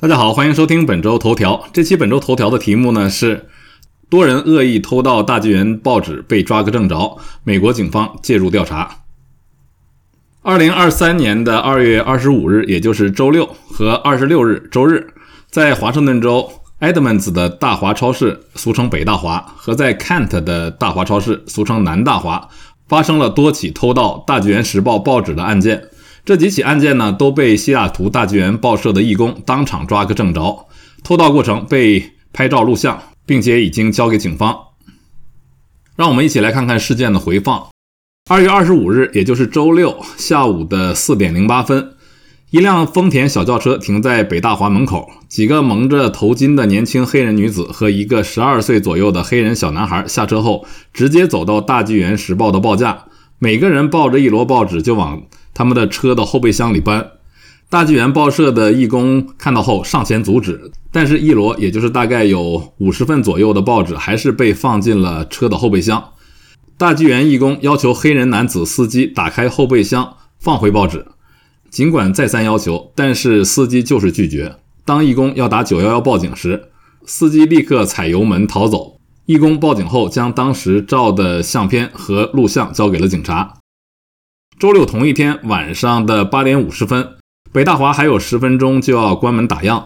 大家好，欢迎收听本周头条。这期本周头条的题目呢是：多人恶意偷盗大纪元报纸被抓个正着，美国警方介入调查。二零二三年的二月二十五日，也就是周六和二十六日周日，在华盛顿州 Edmonds 的大华超市（俗称北大华）和在 Kent 的大华超市（俗称南大华）发生了多起偷盗大纪元时报报纸的案件。这几起案件呢，都被西雅图大纪元报社的义工当场抓个正着，偷盗过程被拍照录像，并且已经交给警方。让我们一起来看看事件的回放。二月二十五日，也就是周六下午的四点零八分，一辆丰田小轿车停在北大华门口，几个蒙着头巾的年轻黑人女子和一个十二岁左右的黑人小男孩下车后，直接走到大纪元时报的报架，每个人抱着一摞报纸就往。他们的车的后备箱里搬，大纪元报社的义工看到后上前阻止，但是一摞也就是大概有五十份左右的报纸还是被放进了车的后备箱。大纪元义工要求黑人男子司机打开后备箱放回报纸，尽管再三要求，但是司机就是拒绝。当义工要打九幺幺报警时，司机立刻踩油门逃走。义工报警后将当时照的相片和录像交给了警察。周六同一天晚上的八点五十分，北大华还有十分钟就要关门打烊。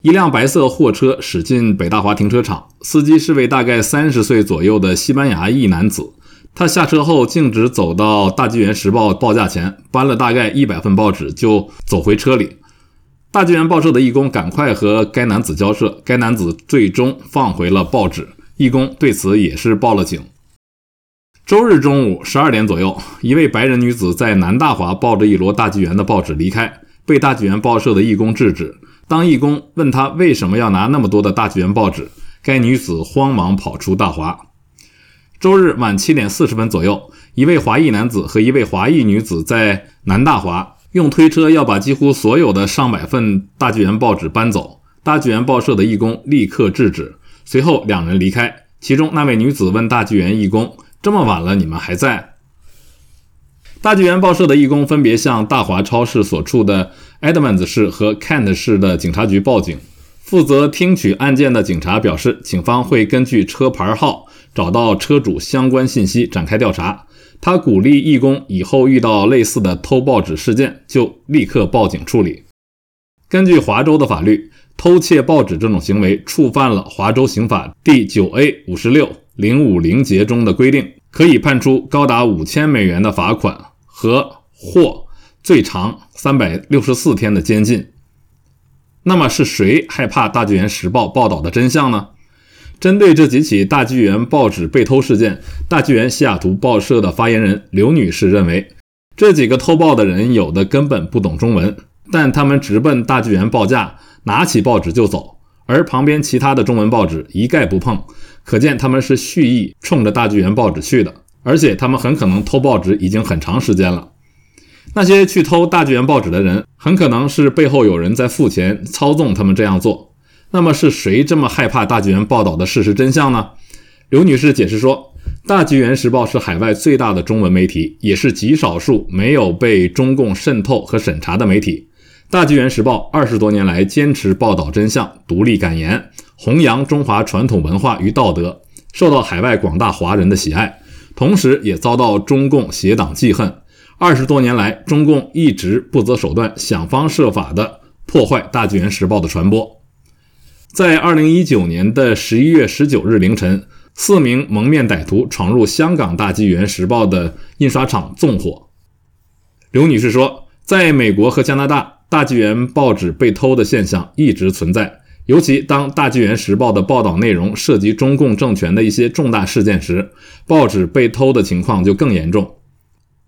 一辆白色货车驶进北大华停车场，司机是位大概三十岁左右的西班牙裔男子。他下车后径直走到大纪元时报报价前，搬了大概一百份报纸就走回车里。大纪元报社的义工赶快和该男子交涉，该男子最终放回了报纸。义工对此也是报了警。周日中午十二点左右，一位白人女子在南大华抱着一摞大纪元的报纸离开，被大纪元报社的义工制止。当义工问她为什么要拿那么多的大纪元报纸，该女子慌忙跑出大华。周日晚七点四十分左右，一位华裔男子和一位华裔女子在南大华用推车要把几乎所有的上百份大纪元报纸搬走，大纪元报社的义工立刻制止。随后两人离开，其中那位女子问大纪元义工。这么晚了，你们还在？大纪元报社的义工分别向大华超市所处的 Edmonds 市和 Kent 市的警察局报警。负责听取案件的警察表示，警方会根据车牌号找到车主相关信息展开调查。他鼓励义工以后遇到类似的偷报纸事件就立刻报警处理。根据华州的法律，偷窃报纸这种行为触犯了华州刑法第九 A 五十六。零五零节中的规定，可以判处高达五千美元的罚款和或最长三百六十四天的监禁。那么是谁害怕《大纪元时报》报道的真相呢？针对这几起大纪元报纸被偷事件，大纪元西雅图报社的发言人刘女士认为，这几个偷报的人有的根本不懂中文，但他们直奔大纪元报架，拿起报纸就走，而旁边其他的中文报纸一概不碰。可见他们是蓄意冲着大纪元报纸去的，而且他们很可能偷报纸已经很长时间了。那些去偷大纪元报纸的人，很可能是背后有人在付钱操纵他们这样做。那么是谁这么害怕大纪元报道的事实真相呢？刘女士解释说，大纪元时报是海外最大的中文媒体，也是极少数没有被中共渗透和审查的媒体。大纪元时报二十多年来坚持报道真相、独立敢言。弘扬中华传统文化与道德，受到海外广大华人的喜爱，同时也遭到中共邪党记恨。二十多年来，中共一直不择手段，想方设法地破坏《大纪元时报》的传播。在二零一九年的十一月十九日凌晨，四名蒙面歹徒闯入香港《大纪元时报》的印刷厂纵火。刘女士说，在美国和加拿大，《大纪元》报纸被偷的现象一直存在。尤其当《大纪元时报》的报道内容涉及中共政权的一些重大事件时，报纸被偷的情况就更严重。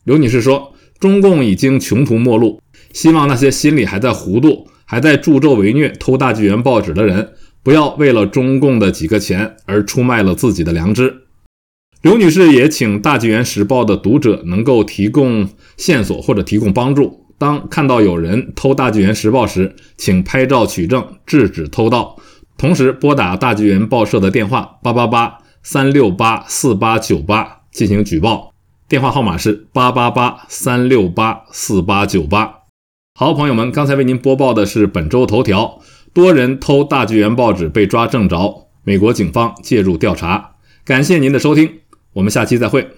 刘女士说：“中共已经穷途末路，希望那些心里还在糊涂、还在助纣为虐偷大纪元报纸的人，不要为了中共的几个钱而出卖了自己的良知。”刘女士也请《大纪元时报》的读者能够提供线索或者提供帮助。当看到有人偷《大纪元时报》时，请拍照取证，制止偷盗。同时拨打大纪元报社的电话八八八三六八四八九八进行举报，电话号码是八八八三六八四八九八。好，朋友们，刚才为您播报的是本周头条。多人偷大纪元报纸被抓正着，美国警方介入调查。感谢您的收听，我们下期再会。